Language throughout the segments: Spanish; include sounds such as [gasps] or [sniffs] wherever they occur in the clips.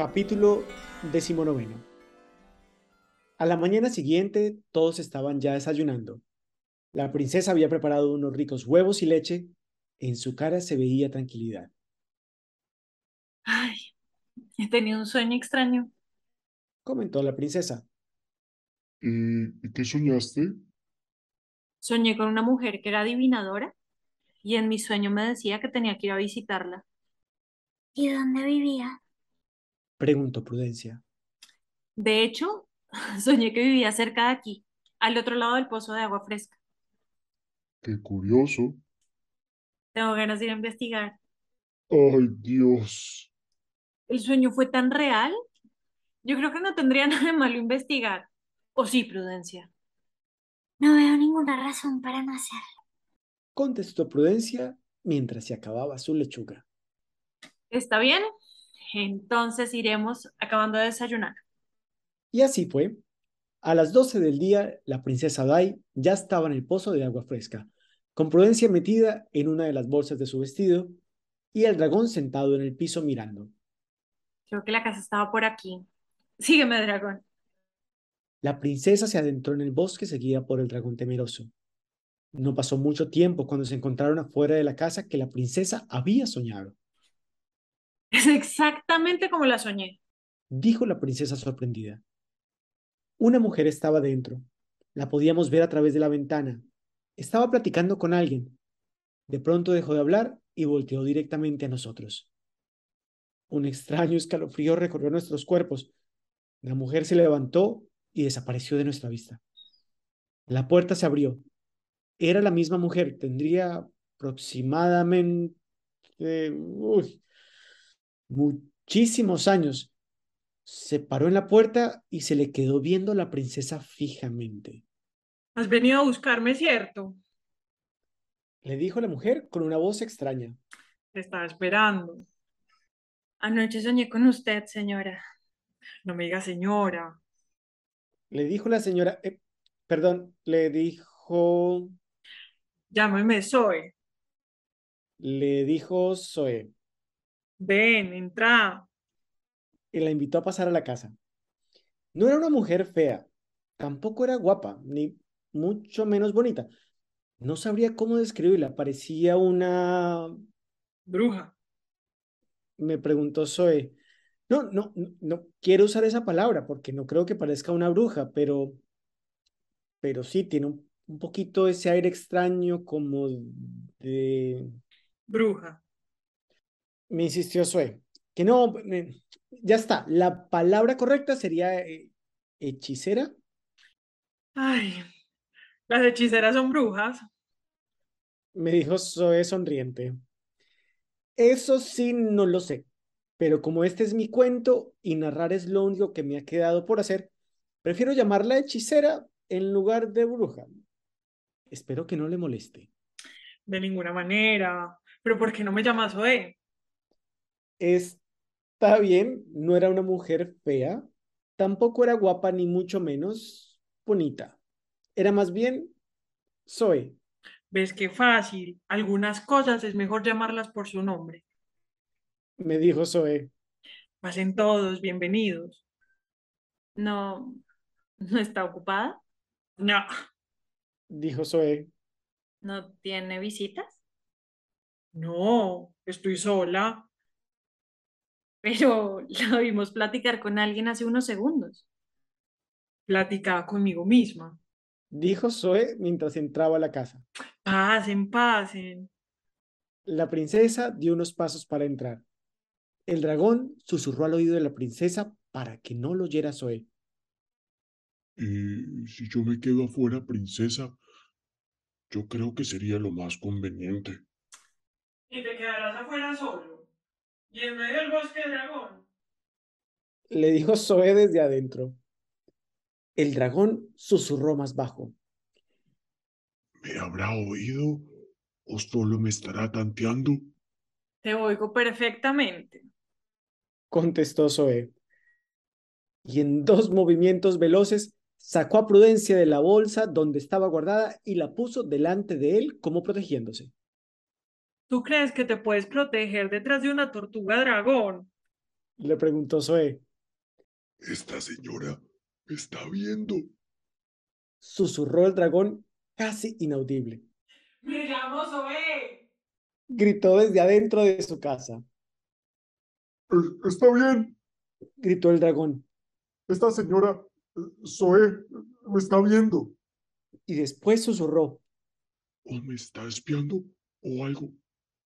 Capítulo decimonoveno. A la mañana siguiente todos estaban ya desayunando. La princesa había preparado unos ricos huevos y leche. En su cara se veía tranquilidad. Ay, he tenido un sueño extraño. Comentó la princesa. ¿Y qué soñaste? Soñé con una mujer que era adivinadora y en mi sueño me decía que tenía que ir a visitarla. ¿Y dónde vivía? Preguntó Prudencia. De hecho, [laughs] soñé que vivía cerca de aquí, al otro lado del pozo de agua fresca. Qué curioso. Tengo ganas de ir a investigar. Ay, Dios. ¿El sueño fue tan real? Yo creo que no tendría [laughs] nada de malo investigar. ¿O sí, Prudencia? No veo ninguna razón para no hacerlo. Contestó Prudencia mientras se acababa su lechuga. ¿Está bien? Entonces iremos acabando de desayunar. Y así fue. A las doce del día, la princesa Dai ya estaba en el pozo de agua fresca, con Prudencia metida en una de las bolsas de su vestido y el dragón sentado en el piso mirando. Creo que la casa estaba por aquí. Sígueme, dragón. La princesa se adentró en el bosque seguida por el dragón temeroso. No pasó mucho tiempo cuando se encontraron afuera de la casa que la princesa había soñado. Es exactamente como la soñé. Dijo la princesa sorprendida. Una mujer estaba dentro. La podíamos ver a través de la ventana. Estaba platicando con alguien. De pronto dejó de hablar y volteó directamente a nosotros. Un extraño escalofrío recorrió nuestros cuerpos. La mujer se levantó y desapareció de nuestra vista. La puerta se abrió. Era la misma mujer, tendría aproximadamente uy, muchísimos años. Se paró en la puerta y se le quedó viendo a la princesa fijamente. Has venido a buscarme, ¿cierto? Le dijo la mujer con una voz extraña. Te estaba esperando. Anoche soñé con usted, señora. No me diga señora. Le dijo la señora, eh, perdón, le dijo, Llámeme Zoe. le dijo Zoe Ven, entra. y la invitó a pasar a la casa. No era una mujer fea, tampoco era guapa, ni mucho menos bonita. No sabría cómo describirla, parecía una... Bruja. Me preguntó Zoe. No, no, no, no quiero usar esa palabra porque no creo que parezca una bruja, pero, pero sí tiene un, un poquito ese aire extraño como de... Bruja. Me insistió Zoe, que no, ya está, la palabra correcta sería eh, hechicera. Ay, las hechiceras son brujas. Me dijo Zoe sonriente. Eso sí, no lo sé, pero como este es mi cuento y narrar es lo único que me ha quedado por hacer, prefiero llamarla hechicera en lugar de bruja. Espero que no le moleste. De ninguna manera. Pero ¿por qué no me llamas Zoe? Está bien, no era una mujer fea, tampoco era guapa ni mucho menos bonita. Era más bien Zoe. ¿Ves qué fácil? Algunas cosas es mejor llamarlas por su nombre. Me dijo Zoe. Pasen todos, bienvenidos. No, ¿no está ocupada? No. Dijo Zoe. ¿No tiene visitas? No, estoy sola. Pero [laughs] la vimos platicar con alguien hace unos segundos. Platicaba conmigo misma. Dijo Zoe mientras entraba a la casa. Pasen, pasen. La princesa dio unos pasos para entrar. El dragón susurró al oído de la princesa para que no lo oyera Zoe. Y si yo me quedo afuera, princesa, yo creo que sería lo más conveniente. Y te quedarás afuera solo. Y en medio del bosque dragón. Le dijo Zoe desde adentro. El dragón susurró más bajo. ¿Me habrá oído o solo me estará tanteando? Te oigo perfectamente. Contestó Zoe. Y en dos movimientos veloces sacó a Prudencia de la bolsa donde estaba guardada y la puso delante de él como protegiéndose. ¿Tú crees que te puedes proteger detrás de una tortuga dragón? Le preguntó Zoe. Esta señora me está viendo. Susurró el dragón casi inaudible. Me llamo Zoe. Gritó desde adentro de su casa. "Eh, Está bien, Gritó el dragón. esta señora eh, Zoe me está viendo. Y después susurró. O me está espiando o algo.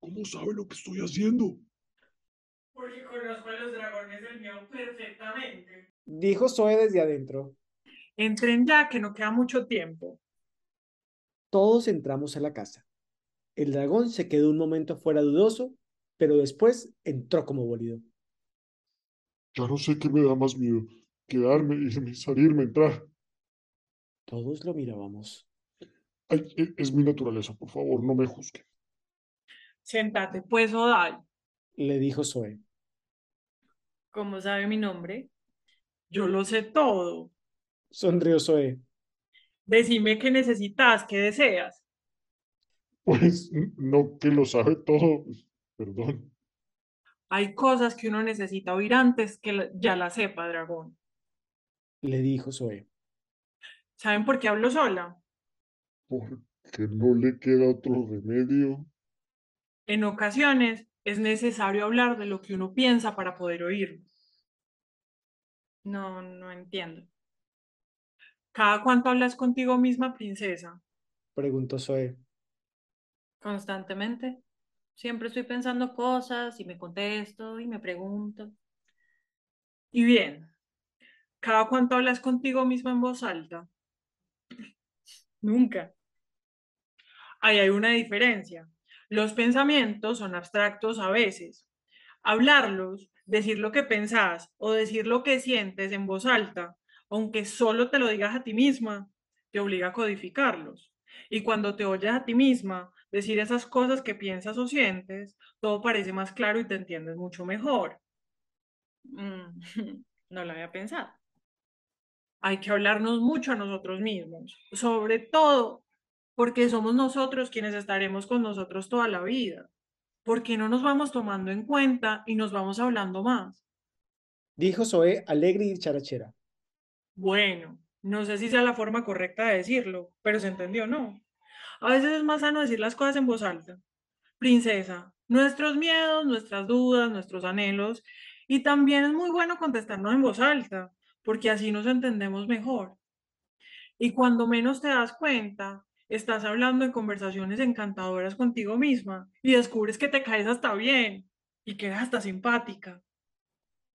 ¿Cómo sabe lo que estoy haciendo? Porque conozco a los dragones del mío perfectamente. Dijo Zoe desde adentro. Entren ya, que no queda mucho tiempo. Todos entramos a la casa. El dragón se quedó un momento fuera dudoso, pero después entró como bolido. Ya no sé qué me da más miedo. Quedarme, irme, [laughs] salirme, entrar. Todos lo mirábamos. Ay, e- es mi naturaleza, por favor, no me juzgue. Siéntate, pues, Odal. Le dijo Zoe. ¿Cómo sabe mi nombre? Yo lo sé todo. Sonrió Zoe. Decime qué necesitas, qué deseas. Pues no que lo sabe todo. Perdón. Hay cosas que uno necesita oír antes que ya la sepa, dragón. Le dijo Zoe. ¿Saben por qué hablo sola? Porque no le queda otro remedio. En ocasiones es necesario hablar de lo que uno piensa para poder oírlo. No, no entiendo. ¿Cada cuánto hablas contigo misma, princesa? Preguntó Zoe. Constantemente. Siempre estoy pensando cosas y me contesto y me pregunto. Y bien, ¿cada cuánto hablas contigo misma en voz alta? [sniffs] Nunca. Ahí hay una diferencia. Los pensamientos son abstractos a veces. Hablarlos, decir lo que pensás o decir lo que sientes en voz alta, aunque solo te lo digas a ti misma, te obliga a codificarlos. Y cuando te oyes a ti misma decir esas cosas que piensas o sientes, todo parece más claro y te entiendes mucho mejor. Mm, [laughs] no lo había pensado. hay que hablarnos mucho a nosotros mismos, sobre todo porque somos nosotros quienes estaremos con nosotros toda la vida. porque no nos vamos tomando en cuenta y nos vamos hablando más? Dijo Zoe alegre y charachera. Bueno, no sé si sea la forma correcta de decirlo, pero se entendió, ¿no? A veces es más sano decir las cosas en voz alta. Princesa, nuestros miedos, nuestras dudas, nuestros anhelos, y también es muy bueno contestarnos en voz alta, porque así nos entendemos mejor. Y cuando menos te das cuenta, estás hablando en conversaciones encantadoras contigo misma y descubres que te caes hasta bien y que eres hasta simpática.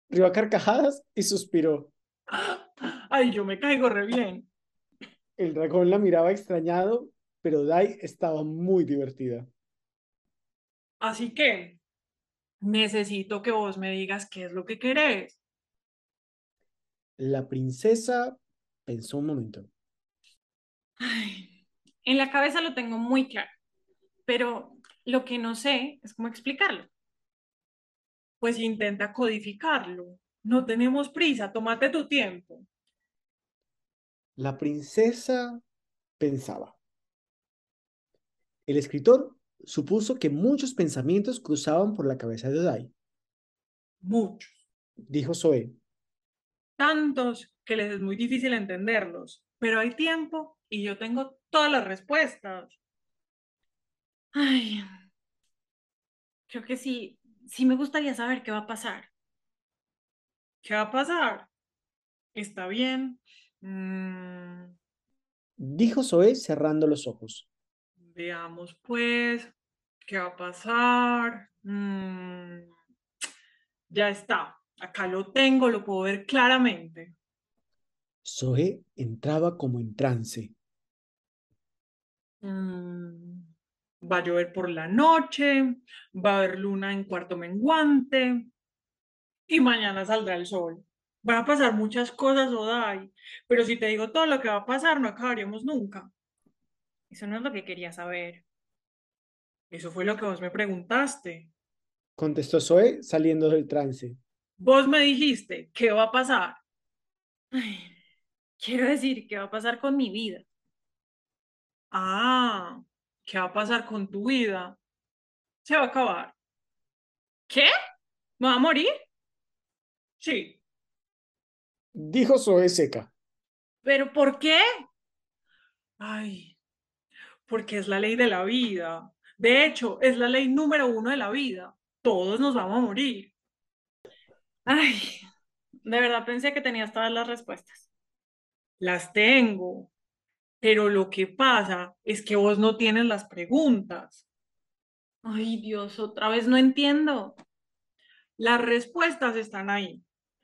Rió a carcajadas y suspiró. [gasps] Ay, yo me caigo re bien. El dragón la miraba extrañado, pero Dai estaba muy divertida. Así que necesito que vos me digas qué es lo que querés. La princesa pensó un momento. Ay, en la cabeza lo tengo muy claro, pero lo que no sé es cómo explicarlo. Pues intenta codificarlo. No tenemos prisa, tómate tu tiempo. La princesa pensaba. El escritor supuso que muchos pensamientos cruzaban por la cabeza de Dai. Muchos. Dijo Zoe. Tantos que les es muy difícil entenderlos, pero hay tiempo y yo tengo todas las respuestas. Ay, creo que sí, sí me gustaría saber qué va a pasar. ¿Qué va a pasar? ¿Está bien? Mm, Dijo Zoe cerrando los ojos. veamos pues, ¿qué va a pasar? Mm, ya está, acá lo tengo, lo puedo ver claramente. Zoe entraba como en trance. Mm, va a llover por la noche, va a haber luna en cuarto menguante y mañana saldrá el sol. Van a pasar muchas cosas, Odai, pero si te digo todo lo que va a pasar, no acabaríamos nunca. Eso no es lo que quería saber. Eso fue lo que vos me preguntaste. Contestó Zoe saliendo del trance. Vos me dijiste, ¿qué va a pasar? Ay, quiero decir, ¿qué va a pasar con mi vida? Ah, ¿qué va a pasar con tu vida? Se va a acabar. ¿Qué? ¿Me va a morir? Sí, Dijo Zoe seca. ¿Pero por qué? ay, porque es la ley de la vida. De hecho, es la ley número uno de la vida. Todos nos vamos a morir. Ay, de verdad pensé que tenías todas las respuestas. Las tengo, pero lo que pasa es que vos no tienes las preguntas. Ay, Dios, otra vez no entiendo. Las respuestas están ahí,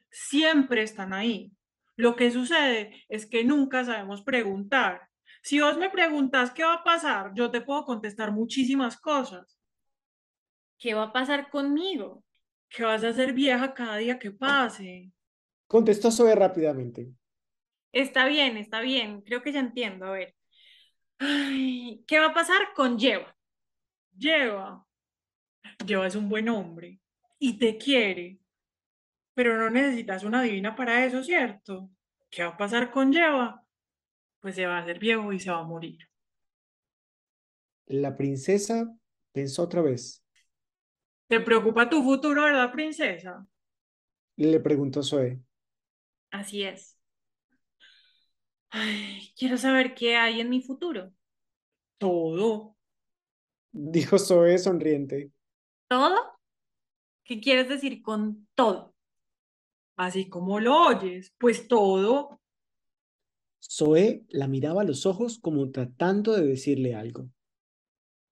siempre están ahí. Lo que sucede es que nunca sabemos preguntar. Si vos me preguntas qué va a pasar, yo te puedo contestar muchísimas cosas. ¿Qué va a pasar conmigo? Que vas a ser vieja cada día que pase. Contestó Zoe rápidamente. Está bien, está bien, creo que ya entiendo. A ver. Ay, ¿qué va a pasar con Lleva? Lleva. Lleva es un buen hombre y te quiere. Pero no necesitas una divina para eso, ¿cierto? ¿Qué va a pasar con Lleva? Pues se va a hacer viejo y se va a morir. La princesa pensó otra vez. ¿Te preocupa tu futuro, verdad, princesa? Le preguntó Zoe. Así es. Ay, quiero saber qué hay en mi futuro. Todo. Dijo Zoe sonriente. ¿Todo? ¿Qué quieres decir con todo? Así como lo oyes, pues todo. Zoe la miraba a los ojos como tratando de decirle algo.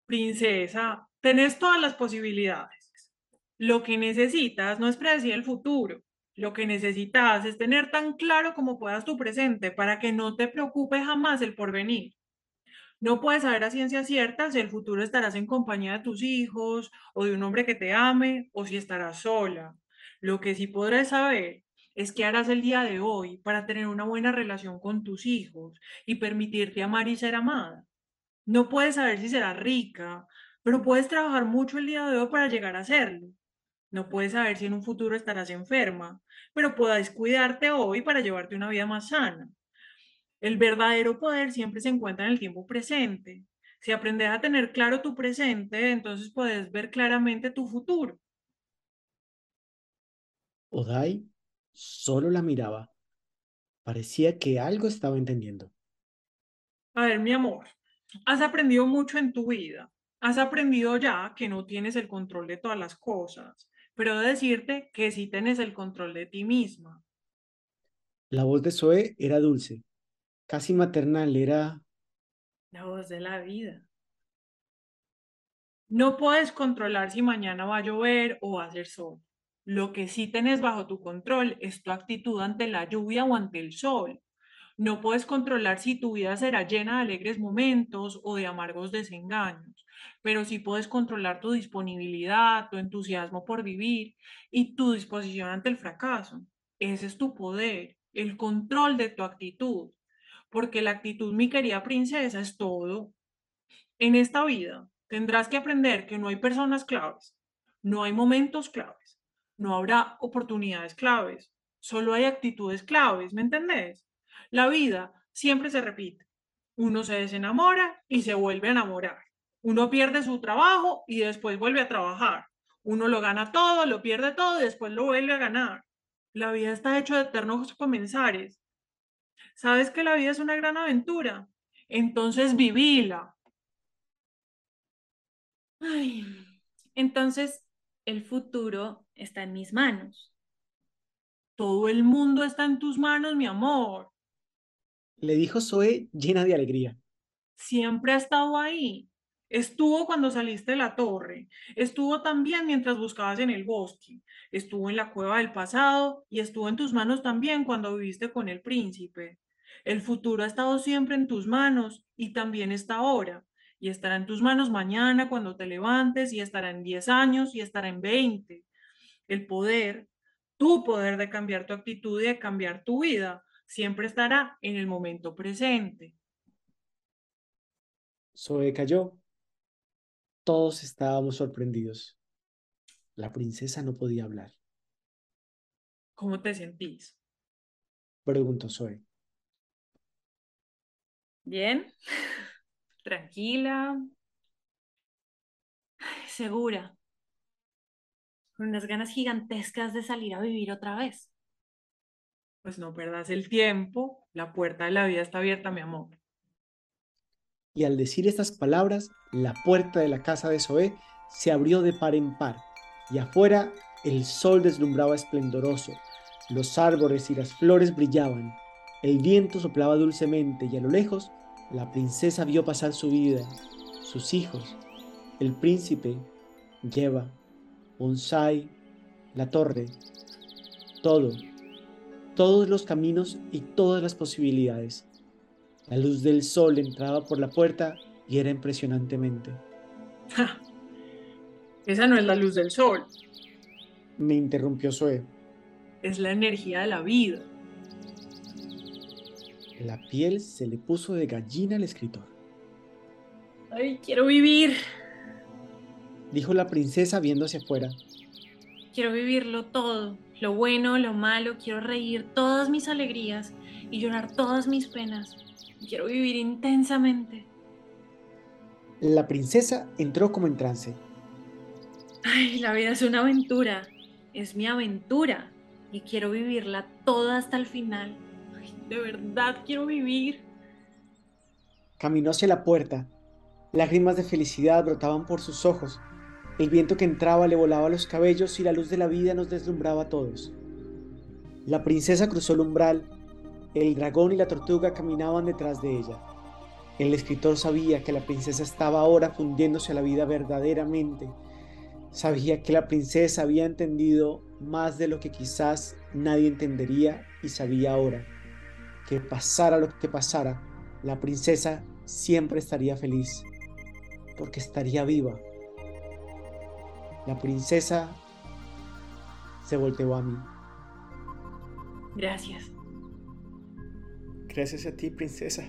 Princesa, tenés todas las posibilidades. Lo que necesitas no es predecir el futuro. Lo que necesitas es tener tan claro como puedas tu presente para que no te preocupe jamás el porvenir. No puedes saber a ciencia cierta si el futuro estarás en compañía de tus hijos o de un hombre que te ame o si estarás sola. Lo que sí podrás saber es qué harás el día de hoy para tener una buena relación con tus hijos y permitirte amar y ser amada. No puedes saber si serás rica, pero puedes trabajar mucho el día de hoy para llegar a serlo. No puedes saber si en un futuro estarás enferma, pero puedes cuidarte hoy para llevarte una vida más sana. El verdadero poder siempre se encuentra en el tiempo presente. Si aprendes a tener claro tu presente, entonces puedes ver claramente tu futuro. Odai solo la miraba. Parecía que algo estaba entendiendo. A ver, mi amor, has aprendido mucho en tu vida. Has aprendido ya que no tienes el control de todas las cosas, pero de decirte que sí tienes el control de ti misma. La voz de Zoe era dulce, casi maternal, era... La voz de la vida. No puedes controlar si mañana va a llover o va a hacer sol. Lo que sí tenés bajo tu control es tu actitud ante la lluvia o ante el sol. No puedes controlar si tu vida será llena de alegres momentos o de amargos desengaños, pero sí puedes controlar tu disponibilidad, tu entusiasmo por vivir y tu disposición ante el fracaso. Ese es tu poder, el control de tu actitud, porque la actitud, mi querida princesa, es todo. En esta vida tendrás que aprender que no hay personas claves, no hay momentos claves, no habrá oportunidades claves, solo hay actitudes claves, ¿me entendés? La vida siempre se repite. Uno se desenamora y se vuelve a enamorar. Uno pierde su trabajo y después vuelve a trabajar. Uno lo gana todo, lo pierde todo y después lo vuelve a ganar. La vida está hecha de eternos comenzares. ¿Sabes que la vida es una gran aventura? Entonces vivila. Ay, entonces el futuro está en mis manos. Todo el mundo está en tus manos, mi amor. Le dijo Zoe llena de alegría. Siempre ha estado ahí. Estuvo cuando saliste de la torre, estuvo también mientras buscabas en el bosque, estuvo en la cueva del pasado y estuvo en tus manos también cuando viviste con el príncipe. El futuro ha estado siempre en tus manos y también está ahora, y estará en tus manos mañana cuando te levantes y estará en 10 años y estará en 20. El poder, tu poder de cambiar tu actitud y de cambiar tu vida, siempre estará en el momento presente. Zoe cayó. Todos estábamos sorprendidos. La princesa no podía hablar. ¿Cómo te sentís? Preguntó Zoe. Bien, [laughs] tranquila, segura, con unas ganas gigantescas de salir a vivir otra vez. Pues no perdas el tiempo, la puerta de la vida está abierta, mi amor. Y al decir estas palabras, la puerta de la casa de Zoé se abrió de par en par, y afuera el sol deslumbraba esplendoroso, los árboles y las flores brillaban, el viento soplaba dulcemente y a lo lejos la princesa vio pasar su vida, sus hijos, el príncipe, Lleva, Bonsai, la torre, todo, todos los caminos y todas las posibilidades. La luz del sol entraba por la puerta y era impresionantemente. Esa no es la luz del sol. Me interrumpió Zoe. Es la energía de la vida. La piel se le puso de gallina al escritor. Ay, quiero vivir. Dijo la princesa viendo hacia afuera. Quiero vivirlo todo, lo bueno, lo malo, quiero reír todas mis alegrías y llorar todas mis penas. Quiero vivir intensamente. La princesa entró como en trance. Ay, la vida es una aventura, es mi aventura y quiero vivirla toda hasta el final. Ay, de verdad quiero vivir. Caminó hacia la puerta. Lágrimas de felicidad brotaban por sus ojos. El viento que entraba le volaba los cabellos y la luz de la vida nos deslumbraba a todos. La princesa cruzó el umbral. El dragón y la tortuga caminaban detrás de ella. El escritor sabía que la princesa estaba ahora fundiéndose a la vida verdaderamente. Sabía que la princesa había entendido más de lo que quizás nadie entendería y sabía ahora que pasara lo que pasara, la princesa siempre estaría feliz porque estaría viva. La princesa se volteó a mí. Gracias. Gracias a ti, princesa.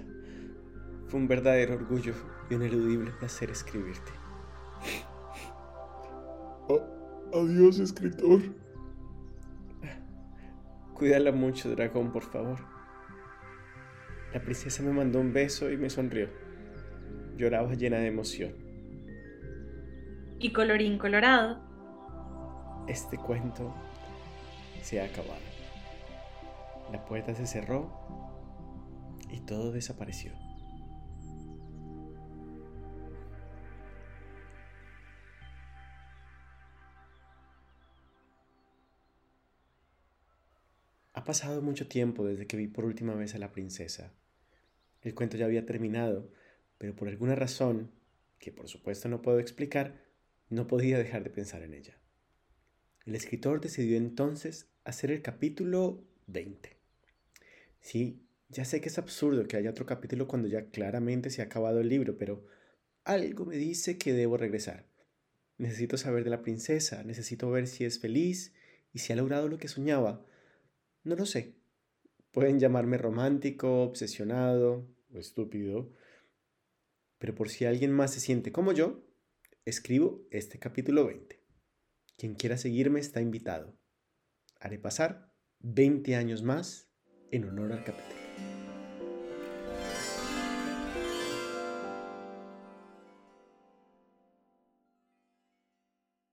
Fue un verdadero orgullo y un eludible placer escribirte. Oh, adiós, escritor. Cuídala mucho, dragón, por favor. La princesa me mandó un beso y me sonrió. Lloraba llena de emoción. Y colorín colorado. Este cuento se ha acabado. La puerta se cerró y todo desapareció. Ha pasado mucho tiempo desde que vi por última vez a la princesa. El cuento ya había terminado, pero por alguna razón, que por supuesto no puedo explicar, no podía dejar de pensar en ella. El escritor decidió entonces hacer el capítulo 20. Sí, ya sé que es absurdo que haya otro capítulo cuando ya claramente se ha acabado el libro, pero algo me dice que debo regresar. Necesito saber de la princesa, necesito ver si es feliz y si ha logrado lo que soñaba. No lo sé. Pueden llamarme romántico, obsesionado o estúpido, pero por si alguien más se siente como yo, escribo este capítulo 20. Quien quiera seguirme está invitado. Haré pasar 20 años más en honor al capítulo.